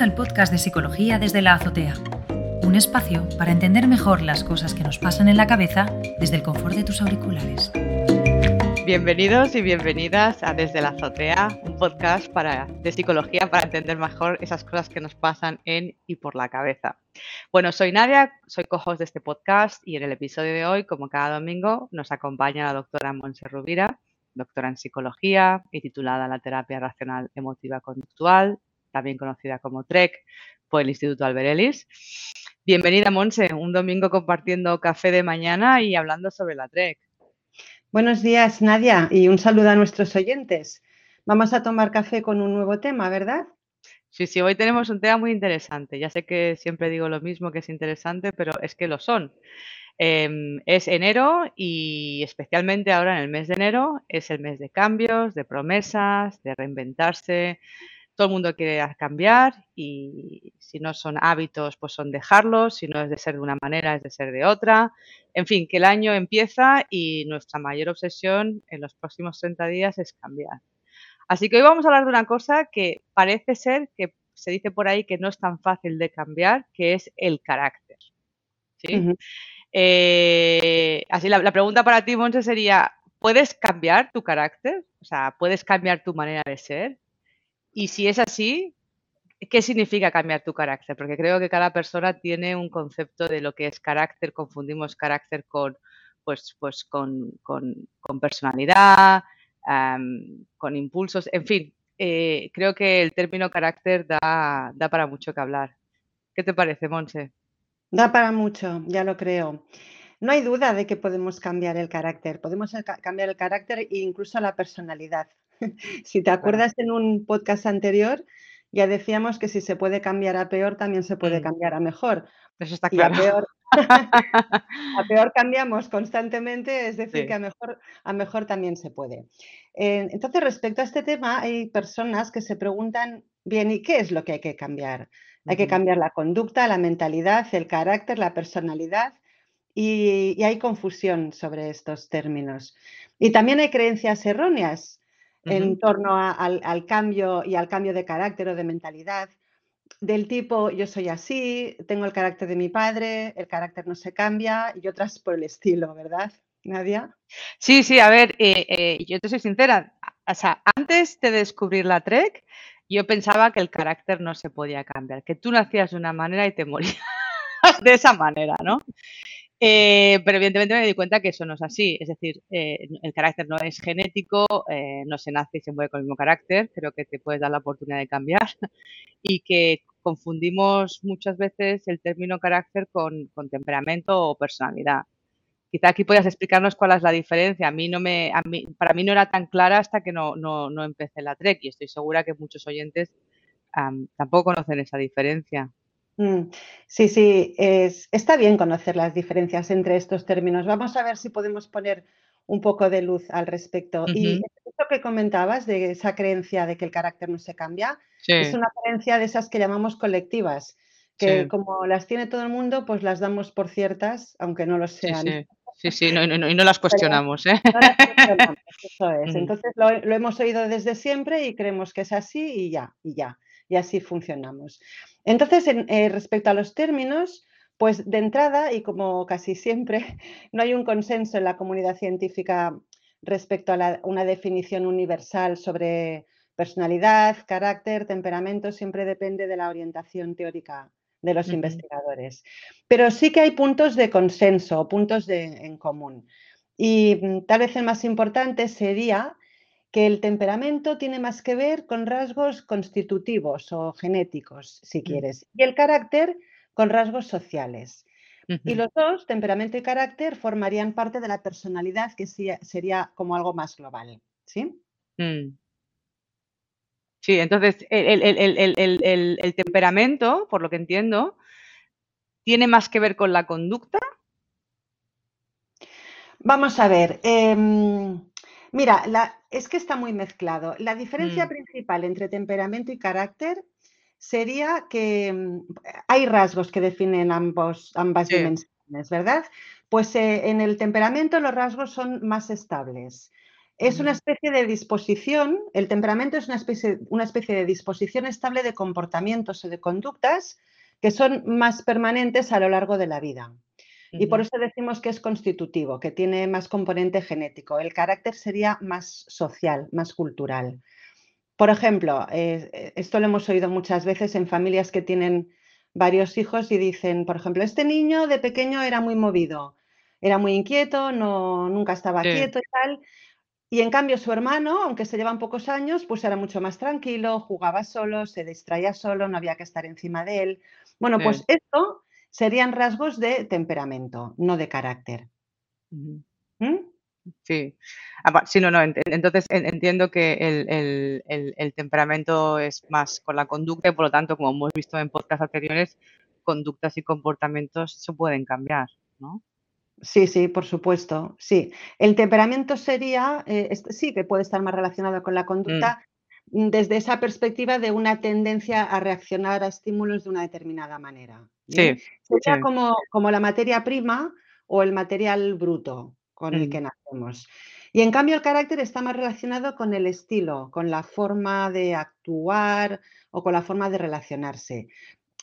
Al podcast de Psicología desde la Azotea, un espacio para entender mejor las cosas que nos pasan en la cabeza desde el confort de tus auriculares. Bienvenidos y bienvenidas a Desde la Azotea, un podcast para, de psicología para entender mejor esas cosas que nos pasan en y por la cabeza. Bueno, soy Nadia, soy co-host de este podcast y en el episodio de hoy, como cada domingo, nos acompaña la doctora Monse Rubira, doctora en psicología y titulada la terapia racional emotiva conductual, también conocida como TREC por el Instituto Alberelis. Bienvenida, Monse, un domingo compartiendo café de mañana y hablando sobre la TREC. Buenos días, Nadia, y un saludo a nuestros oyentes. Vamos a tomar café con un nuevo tema, ¿verdad? Sí, sí, hoy tenemos un tema muy interesante. Ya sé que siempre digo lo mismo, que es interesante, pero es que lo son. Em, es enero y especialmente ahora en el mes de enero es el mes de cambios, de promesas, de reinventarse. Todo el mundo quiere cambiar y si no son hábitos, pues son dejarlos. Si no es de ser de una manera, es de ser de otra. En fin, que el año empieza y nuestra mayor obsesión en los próximos 30 días es cambiar. Así que hoy vamos a hablar de una cosa que parece ser que se dice por ahí que no es tan fácil de cambiar, que es el carácter. ¿sí? Eh, así la, pregunta para ti, Monse, sería, ¿puedes cambiar tu carácter? O sea, ¿puedes cambiar tu manera de ser? Y si es así, ¿qué significa cambiar tu carácter? Porque creo que cada persona tiene un concepto de lo que es carácter, confundimos carácter con, pues, pues con, personalidad, con impulsos, en fin, eh, creo que el término carácter da, da para mucho que hablar. ¿Qué te parece, Monse? Da para mucho, ya lo creo. No hay duda de que podemos cambiar el carácter, podemos cambiar el carácter e incluso la personalidad. Si te acuerdas en un podcast anterior, ya decíamos que si se puede cambiar a peor, también se puede cambiar a mejor. Eso está claro. a peor, a peor cambiamos constantemente, es decir, que a mejor, a mejor también se puede. Eh, entonces, respecto a este tema, hay personas que se preguntan, bien, ¿y qué es lo que hay que cambiar? Hay que cambiar la conducta, la mentalidad, el carácter, la personalidad y, hay confusión sobre estos términos. Y también hay creencias erróneas en torno al, cambio y al cambio de carácter o de mentalidad, del tipo yo soy así, tengo el carácter de mi padre, el carácter no se cambia y otras por el estilo, ¿verdad, Nadia? Sí, sí, a ver, eh, eh, yo te soy sincera, o sea, antes de descubrir la TREC, yo pensaba que el carácter no se podía cambiar, que tú nacías de una manera y te morías de esa manera, ¿no? Eh, pero evidentemente me di cuenta que eso no es así. Es decir, eh, el carácter no es genético, eh, no se nace y se mueve con el mismo carácter. Creo que te puedes dar la oportunidad de cambiar y que confundimos muchas veces el término carácter con, con temperamento o personalidad. Quizá aquí puedas explicarnos cuál es la diferencia. A mí no me, a mí, para mí no era tan clara hasta que no, no, empecé la TREC y estoy segura que muchos oyentes tampoco conocen esa diferencia. Mm, sí, sí, es, está bien conocer las diferencias entre estos términos. Vamos a ver si podemos poner un poco de luz al respecto. Y esto que comentabas de esa creencia de que el carácter no se cambia, es una creencia de esas que llamamos colectivas, que como las tiene todo el mundo, pues las damos por ciertas, aunque no lo sean. Sí, sí, no, y no las cuestionamos. ¿eh? eso es. Entonces lo, hemos oído desde siempre y creemos que es así y ya, y ya. Y así funcionamos. Entonces, eh, respecto a los términos, pues de entrada, y como casi siempre, no hay un consenso en la comunidad científica respecto a una definición universal sobre personalidad, carácter, temperamento, siempre depende de la orientación teórica de los investigadores. Pero sí que hay puntos de consenso, puntos en común. Y mm, tal vez el más importante sería que el temperamento tiene más que ver con rasgos constitutivos o genéticos, si mm. quieres, y el carácter con rasgos sociales. Y los dos, temperamento y carácter, formarían parte de la personalidad, que sería como algo más global. ¿Sí? Mm. Sí, entonces el, temperamento, por lo que entiendo, tiene más que ver con la conducta. Vamos a ver. Em, mira, es que está muy mezclado. La diferencia mm. principal entre temperamento y carácter sería que em, hay rasgos que definen ambos, ambas dimensiones, ¿verdad? Pues eh, en el temperamento los rasgos son más estables. Es una especie de disposición, el temperamento es una especie, una especie de disposición estable de comportamientos o de conductas que son más permanentes a lo largo de la vida. Y por eso decimos que es constitutivo, que tiene más componente genético. El carácter sería más social, más cultural. Por ejemplo, eh, eh, esto lo hemos oído muchas veces en familias que tienen varios hijos y dicen, por ejemplo, este niño de pequeño era muy movido, era muy inquieto, no, nunca estaba quieto y tal. Y en cambio su hermano, aunque se llevan pocos años, pues era mucho más tranquilo, jugaba solo, se distraía solo, no había que estar encima de él. Bueno, pues esto serían rasgos de temperamento, no de carácter. ¿Mm? Sí. Ah, sí, no, no. Entonces entiendo que el, temperamento es más con la conducta y por lo tanto, como hemos visto en podcast anteriores, conductas y comportamientos se pueden cambiar, ¿no? Sí, sí, por supuesto. Sí. El temperamento sería, eh, sí, que puede estar más relacionado con la mm. conducta desde esa perspectiva de una tendencia a reaccionar a estímulos de una determinada manera. Sí. Sería Como, como la materia prima o el material bruto con el que mm. nacemos. Y en cambio el carácter está más relacionado con el estilo, con la forma de actuar o con la forma de relacionarse.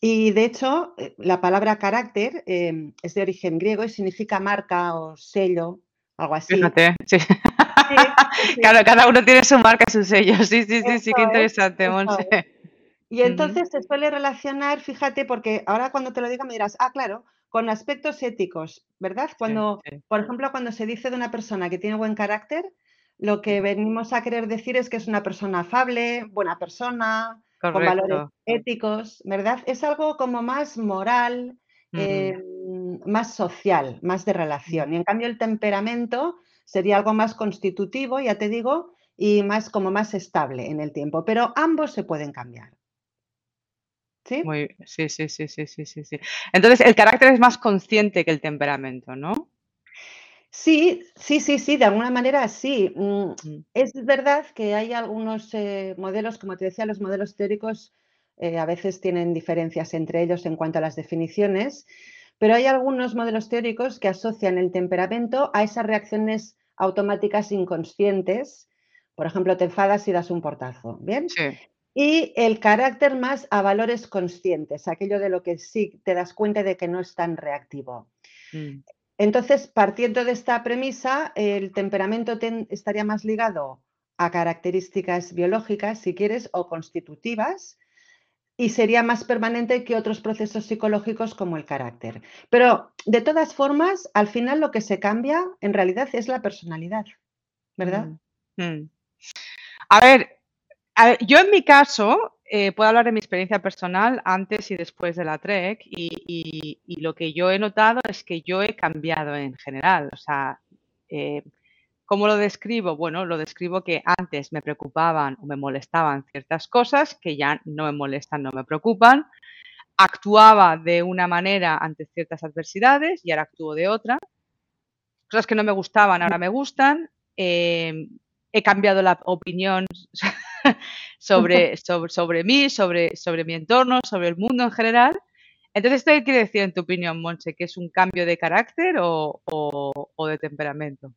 Y de hecho, eh, la palabra carácter em, es de origen griego y significa marca o sello, algo así. Fíjate, sí. Claro, cada uno tiene su marca y su sello. Sí, sí, sí, sí, qué interesante, Y entonces se suele relacionar, fíjate, porque ahora cuando te lo diga me dirás, ah, claro, con aspectos éticos, ¿verdad? Cuando, por ejemplo, cuando se dice de una persona que tiene buen carácter, lo que venimos a querer decir es que es una persona afable, buena persona, con valores éticos, ¿verdad? Es algo como más moral, em, más social, más de relación. Y en cambio el temperamento sería algo más constitutivo, ya te digo, y más como más estable en el tiempo. Pero ambos se pueden cambiar. ¿Sí? sí, sí, sí, sí, sí, sí. Entonces, el carácter es más consciente que el temperamento, ¿no? Sí, sí, sí, sí, de alguna manera sí. Mm, mm. Es verdad que hay algunos eh, modelos, como te decía, los modelos teóricos eh, a veces tienen diferencias entre ellos en cuanto a las definiciones, pero hay algunos modelos teóricos que asocian el temperamento a esas reacciones automáticas inconscientes. Por ejemplo, te enfadas y das un portazo, ¿bien? Sí. Y el carácter más a valores conscientes, aquello de lo que sí te das cuenta de que no es tan reactivo. Mm. Entonces, partiendo de esta premisa, el temperamento estaría más ligado a características biológicas, si quieres, o constitutivas, y sería más permanente que otros procesos psicológicos como el carácter. Pero, de todas formas, al final lo que se cambia en realidad es la personalidad, ¿verdad? Mm. Mm. A ver, yo en mi caso, eh, puedo hablar de mi experiencia personal antes y después de la TREC y, lo que yo he notado es que yo he cambiado en general. O sea, eh, ¿cómo lo describo? Bueno, lo describo que antes me preocupaban o me molestaban ciertas cosas que ya no me molestan, no me preocupan. Actuaba de una manera ante ciertas adversidades y ahora actúo de otra. Cosas que no me gustaban, ahora me gustan. Eh, he cambiado la opinión sobre, sobre, sobre mí, sobre, sobre mi entorno, sobre el mundo en general. Entonces, ¿esto qué quiere decir en tu opinión, Monse? ¿Que es un cambio de carácter o, de temperamento?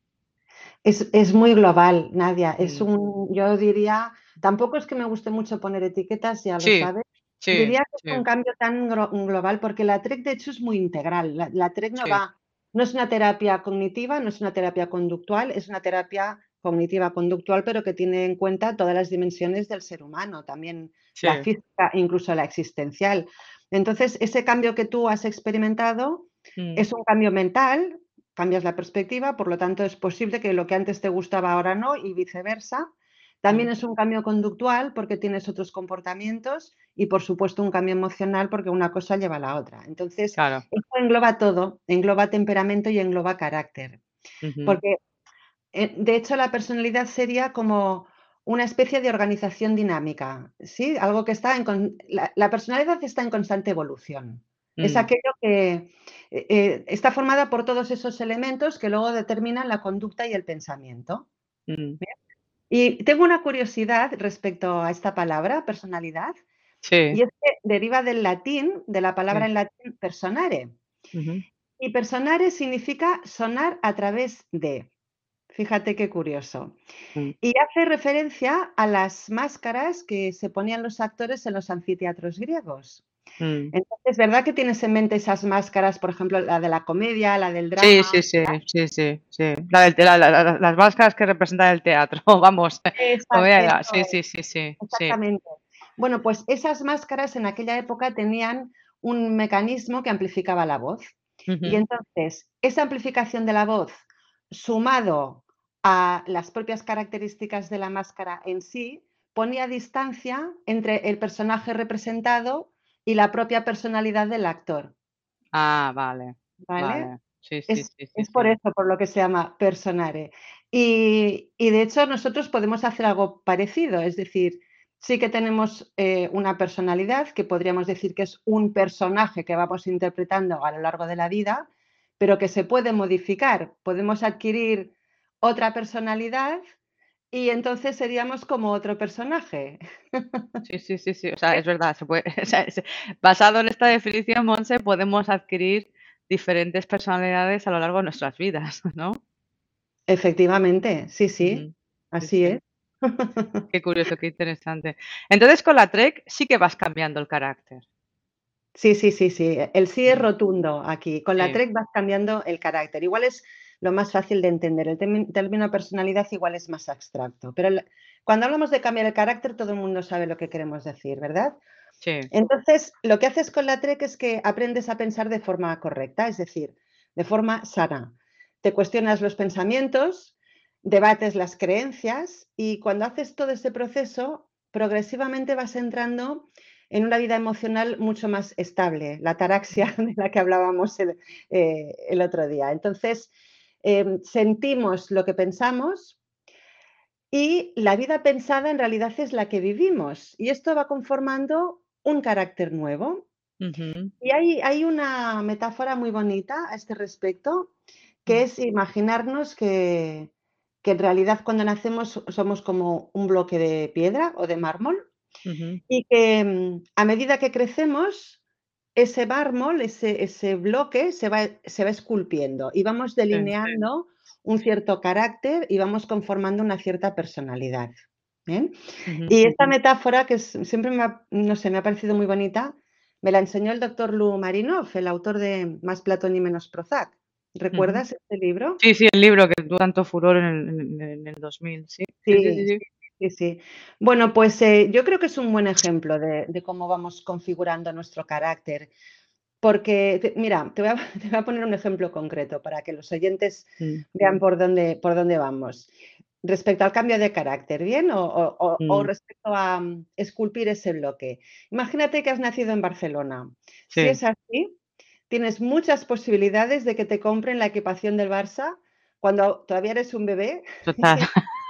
Es, muy global, Nadia. Es un, yo diría, tampoco es que me guste mucho poner etiquetas, ya lo sabes. diría que es un cambio tan global porque la TREC de hecho es muy integral. La, la TREC no va, no es una terapia cognitiva, no es una terapia conductual, es una terapia cognitiva conductual, pero que tiene en cuenta todas las dimensiones del ser humano, también la física, incluso la existencial. Entonces, ese cambio que tú has experimentado mm. es un cambio mental, cambias la perspectiva, por lo tanto es posible que lo que antes te gustaba ahora no y viceversa. También es un cambio conductual porque tienes otros comportamientos y por supuesto un cambio emocional porque una cosa lleva a la otra. Entonces, esto engloba todo, engloba temperamento y engloba carácter. Porque eh, de hecho, la personalidad sería como una especie de organización dinámica, ¿sí? Algo que está en... La, personalidad está en constante evolución. Es mm. aquello que eh, eh, está formada por todos esos elementos que luego determinan la conducta y el pensamiento. Mm. Y tengo una curiosidad respecto a esta palabra, personalidad, y es que deriva del latín, de la palabra en latín personare. Y personare significa sonar a través de. Fíjate qué curioso. Mm. Y hace referencia a las máscaras que se ponían los actores en los anfiteatros griegos. Mm. Entonces, ¿verdad que tienes en mente esas máscaras, por ejemplo, la de la comedia, la del drama? Sí, sí, sí, sí, sí, sí. La del la la la las máscaras que representan el teatro, vamos, Exacto, sí, sí, sí, sí, sí. Exactamente. Bueno, pues esas máscaras en aquella época tenían un mecanismo que amplificaba la voz. Y entonces, esa amplificación de la voz, sumado a las propias características de la máscara en sí, ponía distancia entre el personaje representado y la propia personalidad del actor, Ah, vale, ¿vale? vale. Sí, sí, Es sí, es por eso por lo que se llama personare. Y y de hecho nosotros podemos hacer algo parecido, es decir, sí que tenemos, eh, una personalidad que podríamos decir que es un personaje que vamos interpretando a lo largo de la vida, pero que se puede modificar. Podemos adquirir otra personalidad y entonces seríamos como otro personaje. Sí, sí, sí, sí, o sea, es verdad, se puede, o sea, es basado en esta definición, Monse, podemos adquirir diferentes personalidades a lo largo de nuestras vidas, ¿no? Efectivamente, sí, sí, así sí. es. Qué curioso, qué interesante. Entonces, con la trek sí que vas cambiando el carácter. Sí, sí, sí, sí. El sí es rotundo aquí. Con la Sí. trek vas cambiando el carácter. Igual es lo más fácil de entender. El término personalidad igual es más abstracto, pero cuando hablamos de cambiar el carácter, todo el mundo sabe lo que queremos decir, ¿verdad? Sí. Entonces, lo que haces con la trek es que aprendes a pensar de forma correcta, es decir, de forma sana. Te cuestionas los pensamientos, debates las creencias y cuando haces todo ese proceso, progresivamente vas entrando en una vida emocional mucho más estable, la ataraxia de la que hablábamos el, eh, el otro día. Entonces, em, sentimos lo que pensamos y la vida pensada en realidad es la que vivimos y esto va conformando un carácter nuevo. Y hay hay una metáfora muy bonita a este respecto, que Mm. es imaginarnos que que en realidad cuando nacemos so somos como un bloque de piedra o de mármol y que, mm, a medida que crecemos, ese mármol, ese ese bloque se va se va esculpiendo y vamos Sí. delineando un cierto carácter y vamos conformando una cierta personalidad. Ujú. Y esta metáfora que siempre me ha no sé, me ha parecido muy bonita, me la enseñó el doctor Lou Marinov, el autor de Más Platón y menos Prozac. ¿Recuerdas este libro? Sí, sí, el libro que tuvo tanto furor en el en el en el 2000, sí. Sí, sí, sí, Sí, sí. Bueno, pues, eh, yo creo que es un buen ejemplo de de cómo vamos configurando nuestro carácter, porque mira, te voy a te voy a poner un ejemplo concreto para que los oyentes vean por dónde por dónde vamos. Respecto al cambio de carácter, ¿bien? O o o o respecto a, mm, esculpir ese bloque. Imagínate que has nacido en Barcelona. Si es así, tienes muchas posibilidades de que te compren la equipación del Barça cuando todavía eres un bebé Total.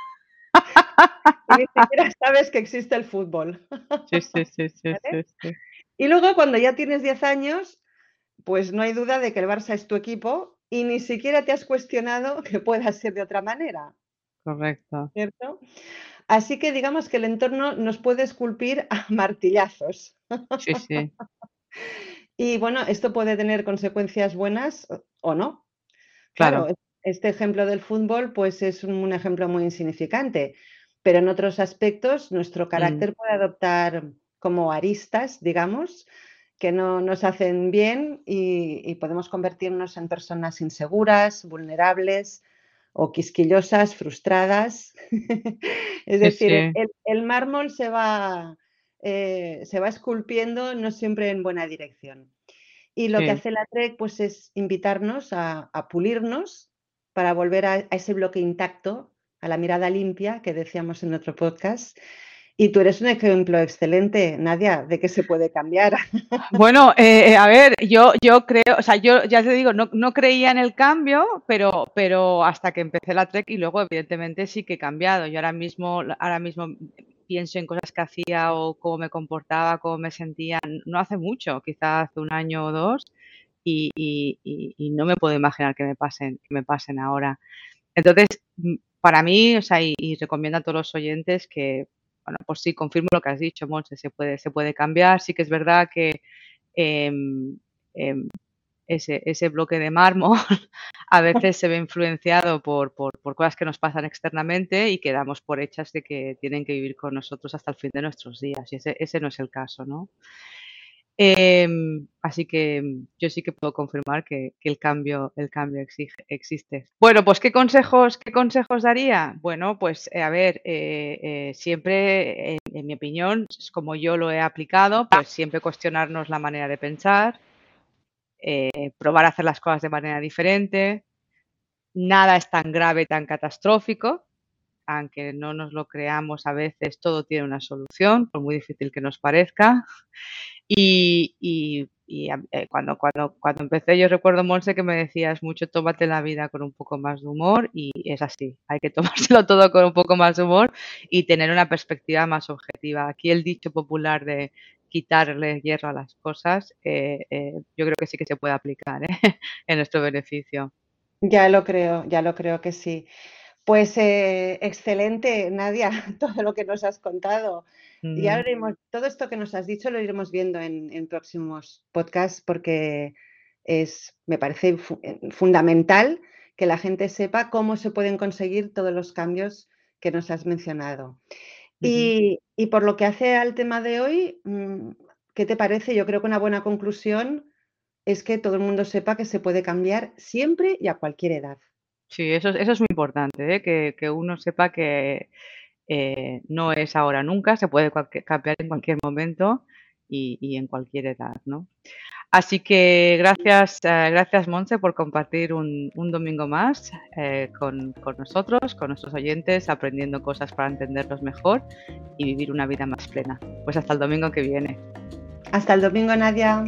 y ni siquiera sabes que existe el fútbol, Sí, sí, sí, sí, ¿vale? sí, sí. Y luego cuando ya tienes 10 años, pues no hay duda de que el Barça es tu equipo y ni siquiera te has cuestionado que pueda ser de otra manera, Correcto. ¿cierto? Así que digamos que el entorno nos puede esculpir a martillazos. Sí, sí. Y bueno, esto puede tener consecuencias buenas o no. Claro. Claro, este ejemplo del fútbol, pues es un ejemplo muy insignificante, pero en otros aspectos nuestro Mm. carácter puede adoptar como aristas, digamos, que no nos hacen bien y y podemos convertirnos en personas inseguras, vulnerables o quisquillosas, frustradas. Es decir, el sí. el el mármol se va, eh, se va esculpiendo no siempre en buena dirección. Y lo que hace la trek, pues es invitarnos a a pulirnos para volver a a ese bloque intacto, a la mirada limpia que decíamos en otro podcast. Y tú eres un ejemplo excelente, Nadia, de que se puede cambiar. Bueno, eh eh, a ver, yo yo creo, o sea, yo ya te digo, no no creía en el cambio, pero pero hasta que empecé la trek y luego evidentemente sí que he cambiado. Yo ahora mismo ahora mismo pienso en cosas que hacía o cómo me comportaba, cómo me sentía, no hace mucho, quizás hace un año o 2, y y y no me puedo imaginar que me pasen que me pasen ahora. Entonces, para mí, o sea, y recomiendo a todos los oyentes que, bueno, pues sí, confirmo lo que has dicho, Monse, se puede se puede cambiar. Sí que es verdad que, em, em, ese, ese bloque de mármol a veces se ve influenciado por, por, por, cosas que nos pasan externamente y quedamos por hechas de que tienen que vivir con nosotros hasta el fin de nuestros días. Y ese, ese no es el caso, ¿no? Em, así que mm, yo sí que puedo confirmar que, el cambio, el cambio existe. Bueno, pues ¿qué consejos, qué consejos daría? Bueno, pues eh, a ver, eh, eh, siempre, en, mi opinión, como yo lo he aplicado, pues siempre cuestionarnos la manera de pensar, probar a hacer las cosas de manera diferente. Nada es tan grave, tan catastrófico, aunque no nos lo creamos a veces, todo tiene una solución, por muy difícil que nos parezca. Y, y, eh, cuando, cuando, cuando empecé, yo recuerdo, Monse, que me decías mucho, tómate la vida con un poco más de humor y es así, hay que tomárselo todo con un poco más de humor y tener una perspectiva más objetiva. Aquí el dicho popular de quitarle hierro a las cosas, eh, eh, yo creo que sí que se puede aplicar en nuestro beneficio. Ya lo creo, ya lo creo que sí. Pues excelente, Nadia, todo lo que nos has contado. Y ahora iremos, todo esto que nos has dicho lo iremos viendo en, próximos podcasts porque es, me parece eh, fundamental que la gente sepa cómo se pueden conseguir todos los cambios que nos has mencionado. y, por lo que hace al tema de hoy, mm, ¿qué te parece? Yo creo que una buena conclusión es que todo el mundo sepa que se puede cambiar siempre y a cualquier edad. Sí, eso, eso es muy importante, ¿eh? que, uno sepa que eh, no es ahora nunca, se puede cambiar en cualquier momento y, en cualquier edad, ¿no? Así que gracias, eh, gracias Monse por compartir un, domingo más con, nosotros, con nuestros oyentes, aprendiendo cosas para entenderlos mejor y vivir una vida más plena. Pues hasta el domingo que viene. Hasta el domingo, Nadia.